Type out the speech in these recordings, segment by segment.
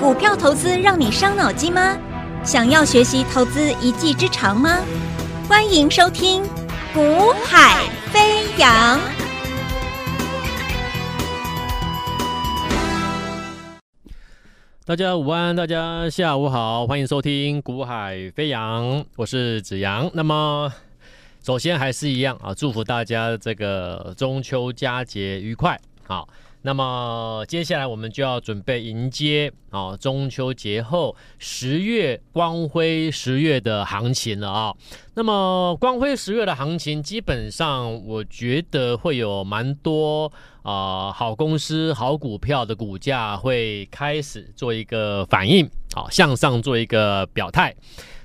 股票投资让你伤脑筋吗？想要学习投资一技之长吗？欢迎收听《股海飞扬》。大家午安，大家下午好，欢迎收听《股海飞扬》，我是子阳。那么，首先还是一样啊，祝福大家这个中秋佳节愉快。好。那么接下来我们就要准备迎接啊中秋节后十月光辉十月的行情了啊。那么光辉十月的行情，基本上我觉得会有蛮多啊好公司、好股票的股价会开始做一个反应，好向上做一个表态。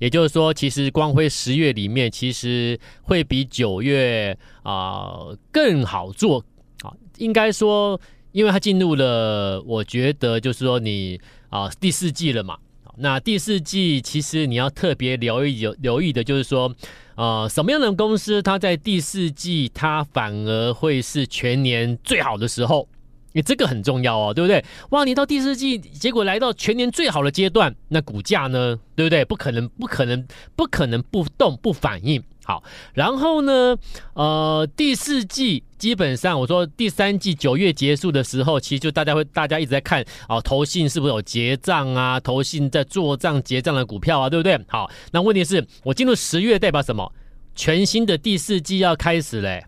也就是说，其实光辉十月里面，其实会比九月啊更好做啊，应该说。因为它进入了，我觉得就是说你啊第四季了嘛，那第四季其实你要特别留意留意的就是说，呃什么样的公司它在第四季它反而会是全年最好的时候，你这个很重要哦，对不对？哇，你到第四季结果来到全年最好的阶段，那股价呢，对不对？不可能不可能不可能不动不反应。好，然后呢，呃，第四季基本上我说第三季九月结束的时候，其实就大家会大家一直在看哦，投信是不是有结账啊？投信在做账结账的股票啊，对不对？好，那问题是我进入十月代表什么？全新的第四季要开始嘞。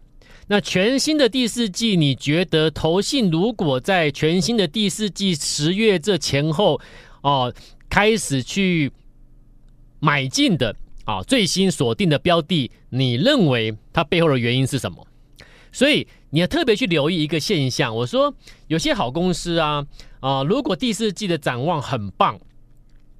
那全新的第四季，你觉得投信如果在全新的第四季十月这前后哦、开始去买进的？啊，最新锁定的标的，你认为它背后的原因是什么？所以你要特别去留意一个现象。我说有些好公司啊，啊，如果第四季的展望很棒，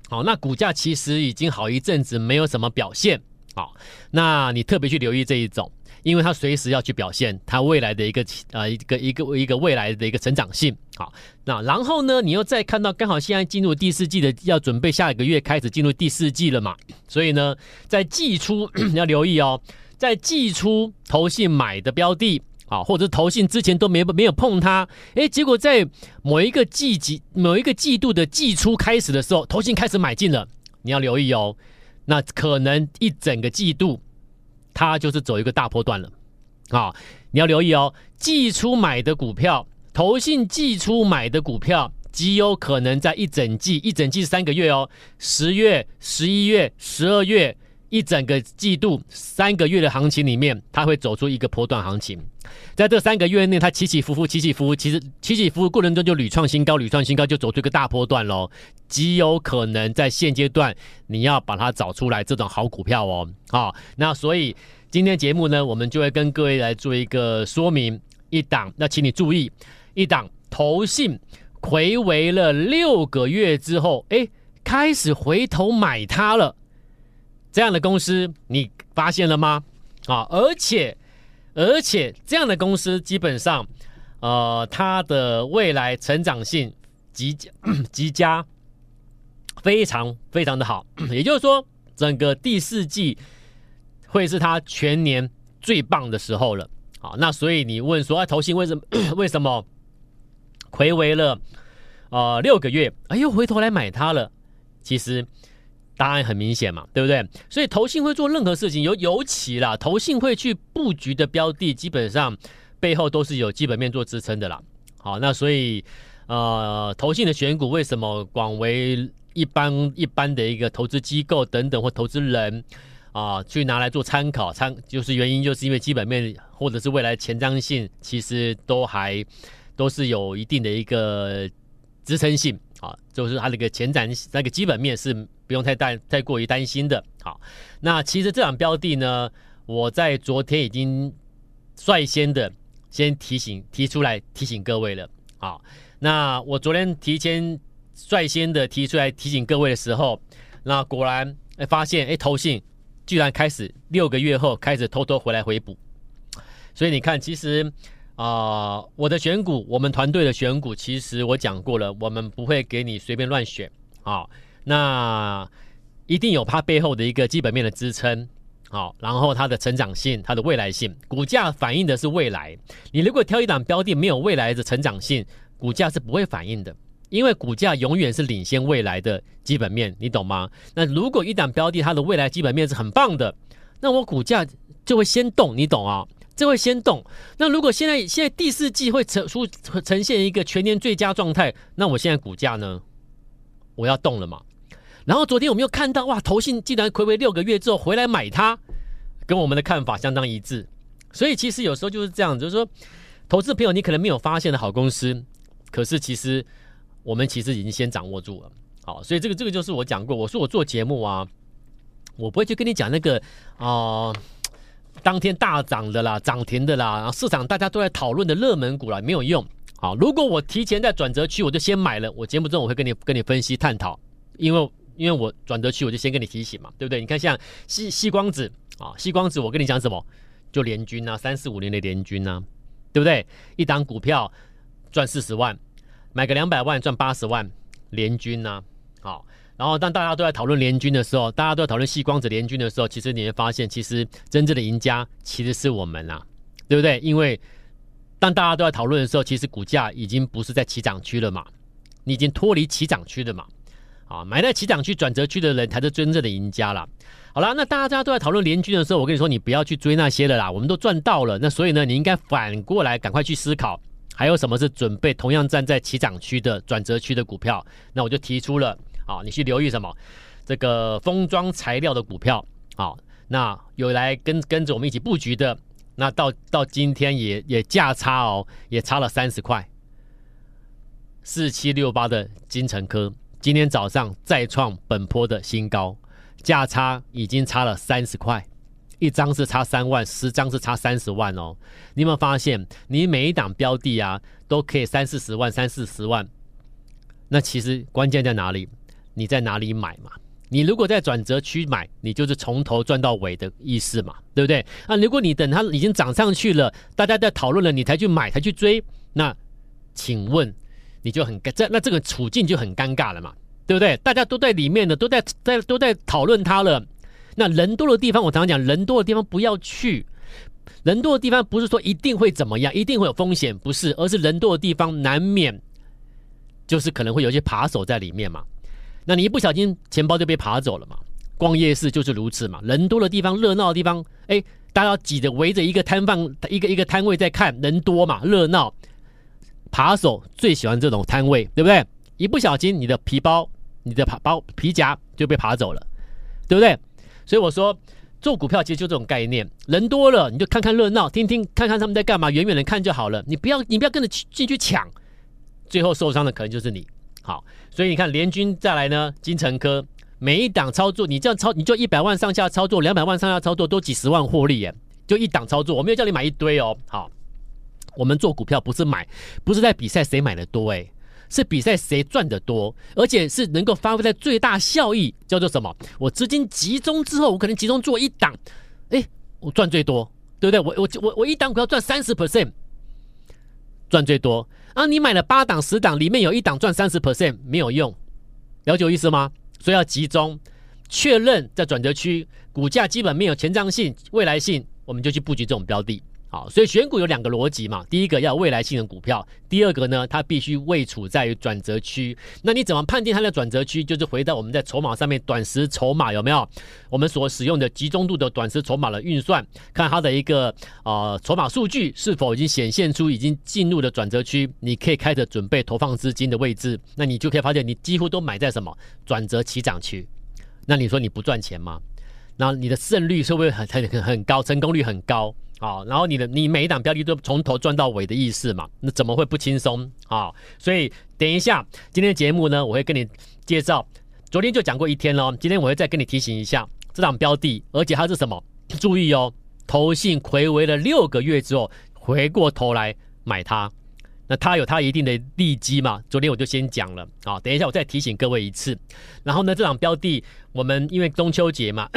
好，那股价其实已经好一阵子没有什么表现，好，那你特别去留意这一种。因为它随时要去表现它未来的一个呃一个一个一个未来的一个成长性，好，那然后呢，你又再看到刚好现在进入第四季的，要准备下一个月开始进入第四季了嘛，所以呢，在季初 要留意哦，在季初投信买的标的啊，或者是投信之前都没没有碰它，诶，结果在某一个季季某一个季度的季初开始的时候，投信开始买进了，你要留意哦，那可能一整个季度。它就是走一个大波段了，啊，你要留意哦。季初买的股票，投信季初买的股票，极有可能在一整季，一整季三个月哦，十月、十一月、十二月，一整个季度三个月的行情里面，它会走出一个波段行情。在这三个月内，它起起伏伏，起起伏伏，其实起起伏伏过程中就屡创新高，屡创新高，就走出一个大波段喽。极有可能在现阶段，你要把它找出来这种好股票哦。好，那所以今天节目呢，我们就会跟各位来做一个说明。一档，那请你注意，一档投信睽违了六个月之后，哎，开始回头买它了。这样的公司你发现了吗？啊，而且。而且这样的公司基本上，呃，它的未来成长性极佳 极佳，非常非常的好。也就是说，整个第四季会是它全年最棒的时候了。好，那所以你问说，啊，投信为什么 为什么睽违了呃六个月，哎又，回头来买它了？其实。答案很明显嘛，对不对？所以投信会做任何事情，尤尤其啦，投信会去布局的标的，基本上背后都是有基本面做支撑的啦。好，那所以呃，投信的选股为什么广为一般一般的一个投资机构等等或投资人啊、去拿来做参考参，就是原因就是因为基本面或者是未来前瞻性，其实都还都是有一定的一个支撑性。啊，就是它那个前瞻那个基本面是不用太担太过于担心的。好，那其实这档标的呢，我在昨天已经率先的先提醒提出来提醒各位了。好，那我昨天提前率先的提出来提醒各位的时候，那果然哎发现哎投信居然开始六个月后开始偷偷回来回补，所以你看其实。啊、我的选股，我们团队的选股，其实我讲过了，我们不会给你随便乱选啊、那一定有它背后的一个基本面的支撑，好、然后它的成长性、它的未来性，股价反映的是未来。你如果挑一档标的没有未来的成长性，股价是不会反应的。因为股价永远是领先未来的基本面，你懂吗？那如果一档标的它的未来基本面是很棒的，那我股价就会先动，你懂啊？就会先动。那如果现在现在第四季会呈出呈现一个全年最佳状态，那我现在股价呢？我要动了嘛？然后昨天我们又看到哇，投信竟然睽违六个月之后回来买它，跟我们的看法相当一致。所以其实有时候就是这样，就是说，投资朋友你可能没有发现的好公司，可是其实我们其实已经先掌握住了。好，所以这个这个就是我讲过，我说我做节目啊，我不会去跟你讲那个啊。当天大涨的啦，涨停的啦，然后市场大家都在讨论的热门股啦，没有用。好，如果我提前在转折区，我就先买了，我节目中我会跟你跟你分析探讨，因为因为我转折区我就先跟你提醒嘛，对不对？你看像矽矽光子啊，矽光子我跟你讲什么？就联军啊，三四五年的联军啊，对不对？一档股票赚四十万，买个两百万赚八十万，联军啊，好。然后当大家都在讨论联军的时候，大家都在讨论矽光子联军的时候，其实你会发现，其实真正的赢家其实是我们啊，对不对？因为当大家都在讨论的时候，其实股价已经不是在起涨区了嘛，你已经脱离起涨区了嘛，啊，买在起涨区转折区的人才是真正的赢家了。好了，那大家都在讨论联军的时候，我跟你说，你不要去追那些了啦，我们都赚到了。那所以呢，你应该反过来赶快去思考，还有什么是准备同样站在起涨区的转折区的股票？那我就提出了。好，你去留意什么？这个封装材料的股票，好，那有来跟跟着我们一起布局的，那到到今天也也价差哦，也差了三十块。四七六八的金城科，今天早上再创本波的新高，价差已经差了三十块，一张是差三万，十张是差三十万哦。你有没有发现，你每一档标的啊，都可以三四十万，三四十万？那其实关键在哪里？你在哪里买嘛？你如果在转折区买，你就是从头赚到尾的意思嘛，对不对？啊，如果你等它已经涨上去了，大家在讨论了，你才去买，才去追，那请问你就很尴，这那这个处境就很尴尬了嘛，对不对？大家都在里面的，都在在都在讨论它了。那人多的地方，我常常讲，人多的地方不要去。人多的地方不是说一定会怎么样，一定会有风险，不是，而是人多的地方难免就是可能会有一些扒手在里面嘛。那你一不小心钱包就被扒走了嘛？逛夜市就是如此嘛，人多的地方、热闹的地方，哎，大家挤着围着一个摊贩、一个一个摊位在看，人多嘛，热闹，扒手最喜欢这种摊位，对不对？一不小心，你的皮包、你的扒包皮夹就被扒走了，对不对？所以我说，做股票其实就这种概念，人多了你就看看热闹，听听看看他们在干嘛，远远的看就好了，你不要你不要跟着进去抢，最后受伤的可能就是你。好，所以你看联军再来呢，精成科每一档操作，你这样操，你就一百万上下操作，两百万上下操作都几十万获利耶，就一档操作，我没有叫你买一堆哦。好，我们做股票不是买，不是在比赛谁买的多诶，是比赛谁赚的多，而且是能够发挥在最大效益，叫做什么？我资金集中之后，我可能集中做一档，诶，我赚最多，对不对？我我我我一档股票赚三十 percent，赚最多。啊，你买了八档十档，里面有一档赚三十 percent 没有用，了解我意思吗？所以要集中确认在转折区，股价基本没有前瞻性、未来性，我们就去布局这种标的。好，所以选股有两个逻辑嘛，第一个要未来性的股票，第二个呢，它必须位处在于转折区。那你怎么判定它的转折区？就是回到我们在筹码上面，短时筹码有没有？我们所使用的集中度的短时筹码的运算，看它的一个呃筹码数据是否已经显现出已经进入了转折区，你可以开始准备投放资金的位置。那你就可以发现，你几乎都买在什么转折起涨区。那你说你不赚钱吗？那你的胜率是不是很很很高，成功率很高？好，然后你的你每一档标的都从头赚到尾的意思嘛？那怎么会不轻松啊？所以等一下今天的节目呢，我会跟你介绍。昨天就讲过一天了，今天我会再跟你提醒一下这档标的，而且它是什么？注意哦，投信睽违了六个月之后，回过头来买它，那它有它一定的利基嘛？昨天我就先讲了啊，等一下我再提醒各位一次。然后呢，这档标的我们因为中秋节嘛，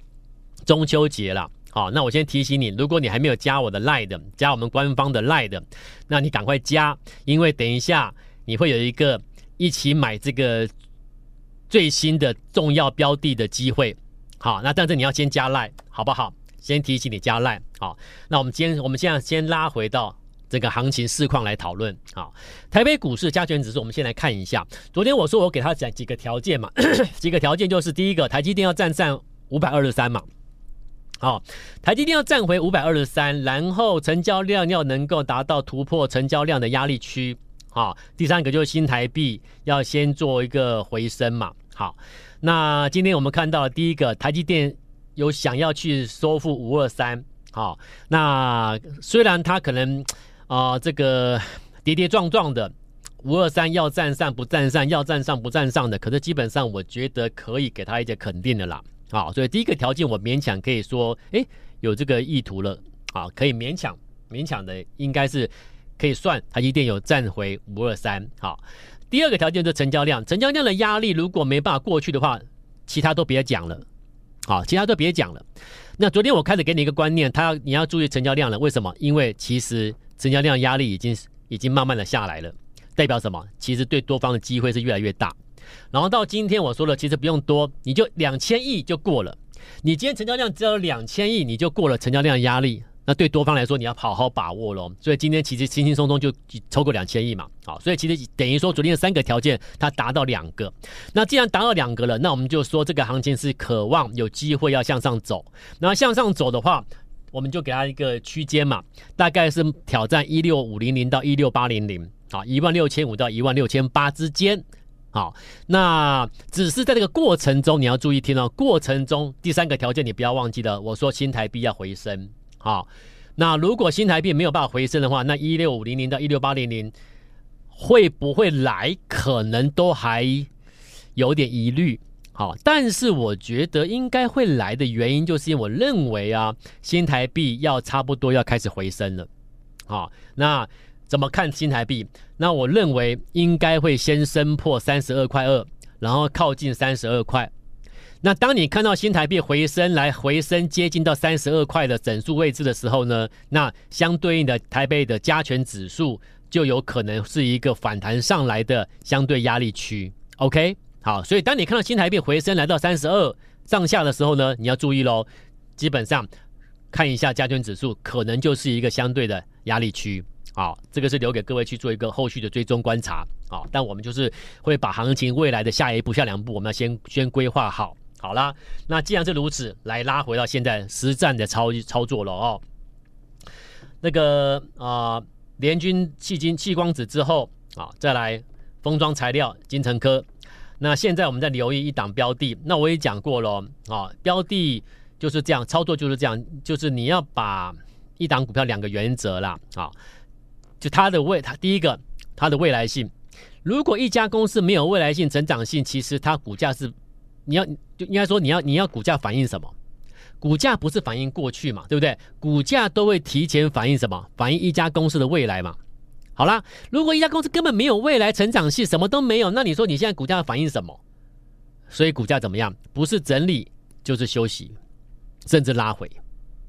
中秋节了。好，那我先提醒你，如果你还没有加我的 Line 的，加我们官方的 Line 的，那你赶快加，因为等一下你会有一个一起买这个最新的重要标的的机会。好，那但是你要先加 Line，好不好？先提醒你加 Line。好，那我们今天我们现在先拉回到这个行情市况来讨论。好，台北股市加权指数，我们先来看一下。昨天我说我给他讲几个条件嘛，几个条件就是第一个，台积电要站上五百二十三嘛。好，台积电要站回五百二十三，然后成交量要能够达到突破成交量的压力区。好，第三个就是新台币要先做一个回升嘛。好，那今天我们看到第一个，台积电有想要去收复五二三。好，那虽然它可能啊、呃、这个跌跌撞撞的五二三要站上不站上，要站上不站上的，可是基本上我觉得可以给它一些肯定的啦。好，所以第一个条件我勉强可以说，诶，有这个意图了。好，可以勉强勉强的应该是。可以算台积电有站回五二三，好。第二个条件就是成交量，成交量的压力如果没办法过去的话，其他都别讲了，好，其他都别讲了。那昨天我开始给你一个观念，他要你要注意成交量了，为什么？因为其实成交量压力已经已经慢慢的下来了，代表什么？其实对多方的机会是越来越大。然后到今天我说了，其实不用多，你就两千亿就过了。你今天成交量只有两千亿，你就过了成交量压力。那对多方来说，你要好好把握喽。所以今天其实轻轻松松就超过两千亿嘛，好，所以其实等于说昨天的三个条件它达到两个。那既然达到两个了，那我们就说这个行情是渴望有机会要向上走。那向上走的话，我们就给它一个区间嘛，大概是挑战一六五零零到一六八零零，好，一万六千五到一万六千八之间。好，那只是在这个过程中你要注意听哦，过程中第三个条件你不要忘记了，我说新台币要回升。好，那如果新台币没有办法回升的话，那一六五零零到一六八零零会不会来？可能都还有点疑虑。好，但是我觉得应该会来的原因，就是因为我认为啊，新台币要差不多要开始回升了。好，那怎么看新台币？那我认为应该会先升破三十二块二，然后靠近三十二块。那当你看到新台币回升来回升接近到三十二块的整数位置的时候呢，那相对应的台北的加权指数就有可能是一个反弹上来的相对压力区。OK，好，所以当你看到新台币回升来到三十二上下的时候呢，你要注意喽，基本上看一下加权指数可能就是一个相对的压力区。好，这个是留给各位去做一个后续的追踪观察。好，但我们就是会把行情未来的下一步、下两步，我们要先先规划好。好啦，那既然是如此，来拉回到现在实战的操操作了哦。那个啊，联军矽晶矽光子之后啊，再来封装材料金城科。那现在我们在留意一档标的，那我也讲过了啊，标的就是这样操作，就是这样，就是你要把一档股票两个原则啦啊，就它的未它第一个它的未来性，如果一家公司没有未来性、成长性，其实它股价是。你要就应该说你要你要股价反映什么？股价不是反映过去嘛，对不对？股价都会提前反映什么？反映一家公司的未来嘛。好啦，如果一家公司根本没有未来成长性，什么都没有，那你说你现在股价反映什么？所以股价怎么样？不是整理就是休息，甚至拉回。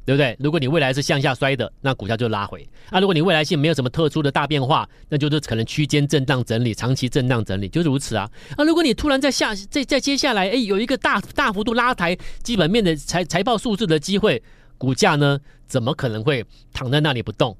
对不对？如果你未来是向下摔的，那股价就拉回；啊，如果你未来性没有什么特殊的大变化，那就是可能区间震荡整理、长期震荡整理，就是如此啊。啊，如果你突然在下在在接下来，哎，有一个大大幅度拉抬基本面的财财报数字的机会，股价呢，怎么可能会躺在那里不动？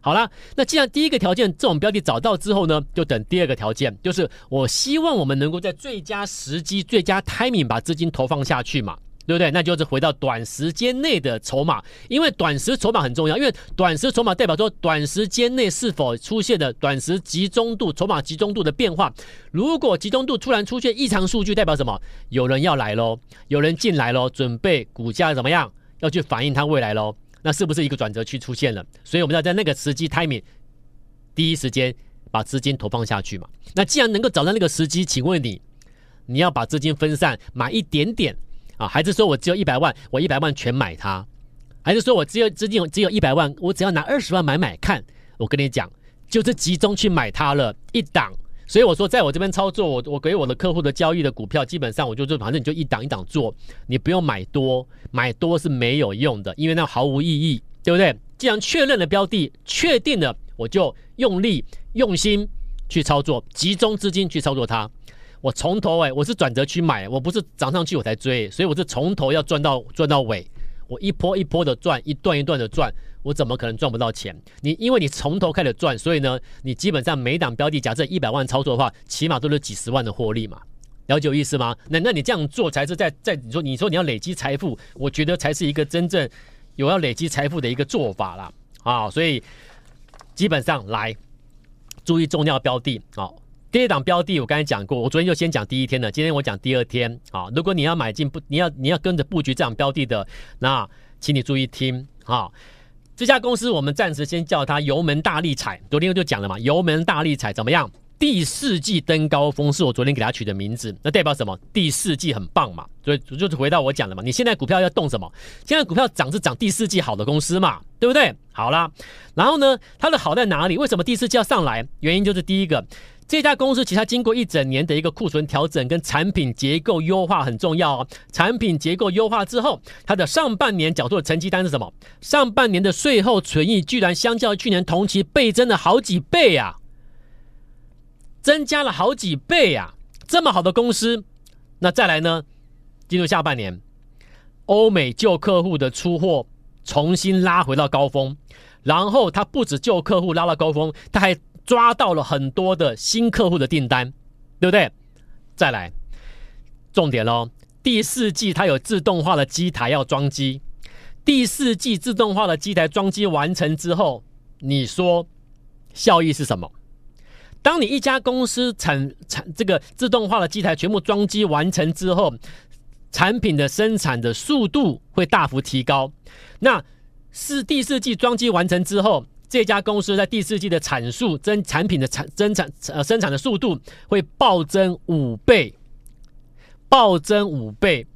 好了，那既然第一个条件这种标的找到之后呢，就等第二个条件，就是我希望我们能够在最佳时机、最佳 timing 把资金投放下去嘛。对不对？那就是回到短时间内的筹码，因为短时筹码很重要，因为短时筹码代表说短时间内是否出现的短时集中度、筹码集中度的变化。如果集中度突然出现异常数据，代表什么？有人要来喽，有人进来喽，准备股价怎么样？要去反映它未来喽？那是不是一个转折区出现了？所以我们要在那个时机 timing 第一时间把资金投放下去嘛。那既然能够找到那个时机，请问你，你要把资金分散，买一点点。啊，还是说我只有一百万，我一百万全买它？还是说我只有资金只有一百万，我只要拿二十万买买看？我跟你讲，就是集中去买它了，一档。所以我说，在我这边操作，我我给我的客户的交易的股票，基本上我就说，反正你就一档一档做，你不用买多，买多是没有用的，因为那毫无意义，对不对？既然确认了标的，确定了，我就用力用心去操作，集中资金去操作它。我从头哎，我是转折去买，我不是涨上去我才追，所以我是从头要赚到赚到尾，我一波一波的赚，一段一段的赚，我怎么可能赚不到钱？你因为你从头开始赚，所以呢，你基本上每档标的，假设一百万操作的话，起码都是几十万的获利嘛。了解我意思吗？那那你这样做才是在在你说你说你要累积财富，我觉得才是一个真正有要累积财富的一个做法啦。啊。所以基本上来注意重要标的啊。第一档标的我刚才讲过，我昨天就先讲第一天了，今天我讲第二天啊。如果你要买进不，你要你要跟着布局这档标的的，那请你注意听啊。这家公司我们暂时先叫它油门大力踩，昨天就讲了嘛，油门大力踩怎么样？第四季登高峰是我昨天给它取的名字，那代表什么？第四季很棒嘛，所以就是回到我讲的嘛。你现在股票要动什么？现在股票涨是涨第四季好的公司嘛，对不对？好啦，然后呢，它的好在哪里？为什么第四季要上来？原因就是第一个，这家公司其实它经过一整年的一个库存调整跟产品结构优化很重要。产品结构优化之后，它的上半年缴出的成绩单是什么？上半年的税后存益居然相较去年同期倍增了好几倍啊！增加了好几倍啊！这么好的公司，那再来呢？进入下半年，欧美旧客户的出货重新拉回到高峰，然后他不止旧客户拉到高峰，他还抓到了很多的新客户的订单，对不对？再来，重点喽！第四季它有自动化的机台要装机，第四季自动化的机台装机完成之后，你说效益是什么？当你一家公司产产这个自动化的机台全部装机完成之后，产品的生产的速度会大幅提高。那是第四季装机完成之后，这家公司在第四季的产数增产品的产增产呃生产的速度会暴增五倍，暴增五倍。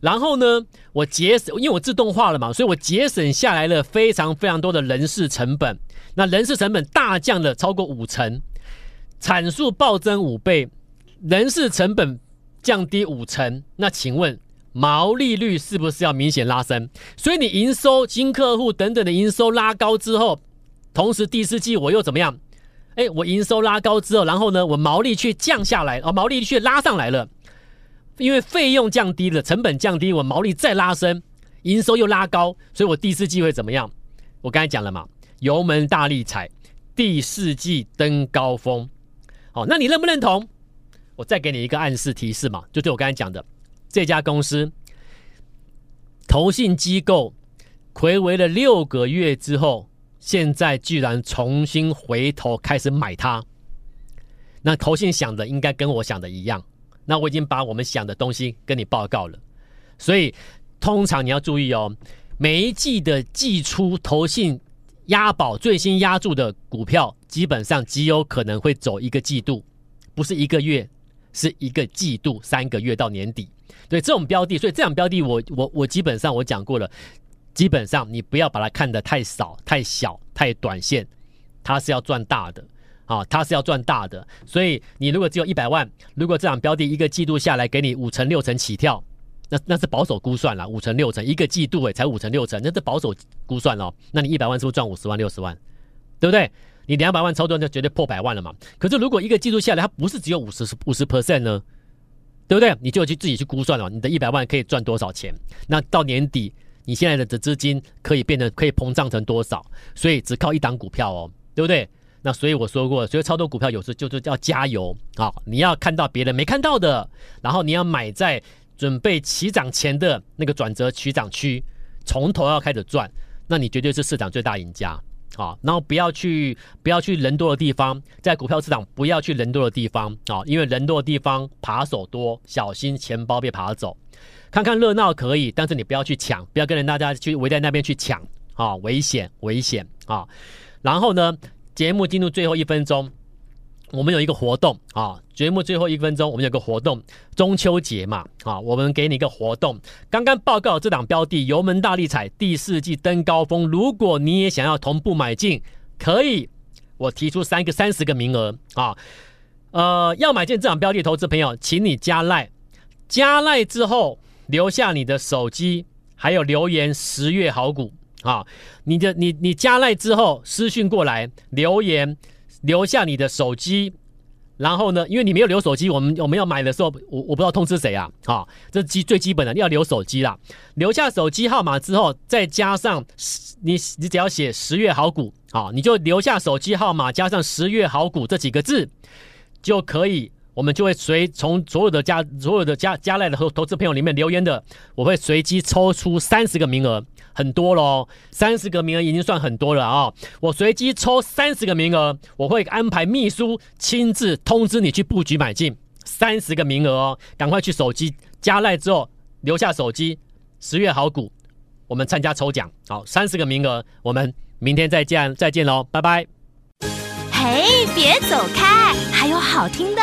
然后呢，我节省，因为我自动化了嘛，所以我节省下来了非常非常多的人事成本。那人事成本大降了超过五成。产数暴增五倍，人事成本降低五成，那请问毛利率是不是要明显拉升？所以你营收、新客户等等的营收拉高之后，同时第四季我又怎么样？哎，我营收拉高之后，然后呢，我毛利却降下来，哦，毛利却拉上来了，因为费用降低了，成本降低，我毛利再拉升，营收又拉高，所以我第四季会怎么样？我刚才讲了嘛，油门大力踩，第四季登高峰。好，那你认不认同？我再给你一个暗示提示嘛，就对我刚才讲的这家公司，投信机构睽违了六个月之后，现在居然重新回头开始买它。那投信想的应该跟我想的一样。那我已经把我们想的东西跟你报告了。所以通常你要注意哦，每一季的季初投信。押宝最新押注的股票，基本上极有可能会走一个季度，不是一个月，是一个季度，三个月到年底。对这种标的，所以这种标的，我我我基本上我讲过了，基本上你不要把它看得太少、太小、太短线，它是要赚大的啊，它是要赚大的。所以你如果只有一百万，如果这场标的一个季度下来给你五成六成起跳。那那是保守估算了，五成六成一个季度诶，才五成六成，那是保守估算哦。那你一百万是不是赚五十万六十万？对不对？你两百万操作就绝对破百万了嘛。可是如果一个季度下来，它不是只有五十五十 percent 呢？对不对？你就去自己去估算了，你的一百万可以赚多少钱？那到年底你现在的资金可以变得可以膨胀成多少？所以只靠一档股票哦，对不对？那所以我说过，所以操作股票有时就是要加油啊！你要看到别人没看到的，然后你要买在。准备起涨前的那个转折起涨区，从头要开始赚，那你绝对是市场最大赢家啊！然后不要去不要去人多的地方，在股票市场不要去人多的地方啊，因为人多的地方扒手多，小心钱包被扒走。看看热闹可以，但是你不要去抢，不要跟着大家去围在那边去抢啊，危险危险啊！然后呢，节目进入最后一分钟。我们有一个活动啊，节目最后一分钟，我们有个活动，中秋节嘛啊，我们给你一个活动。刚刚报告这档标的油门大力踩，第四季登高峰。如果你也想要同步买进，可以，我提出三个三十个名额啊。呃，要买进这档标的，投资朋友，请你加赖，加赖之后留下你的手机，还有留言十月好股啊。你的你你加赖之后私讯过来留言。留下你的手机，然后呢，因为你没有留手机，我们我们要买的时候，我我不知道通知谁啊，好，这基最基本的要留手机啦。留下手机号码之后，再加上你你只要写十月好股，好，你就留下手机号码加上十月好股这几个字，就可以，我们就会随从所有的加所有的加加赖的投投资朋友里面留言的，我会随机抽出三十个名额。很多喽，三十个名额已经算很多了啊、我随机抽三十个名额，我会安排秘书亲自通知你去布局买进。三十个名额哦，赶快去手机加赖之后留下手机，十月好股，我们参加抽奖。好，三十个名额，我们明天再见，再见喽，拜拜。嘿，别走开，还有好听的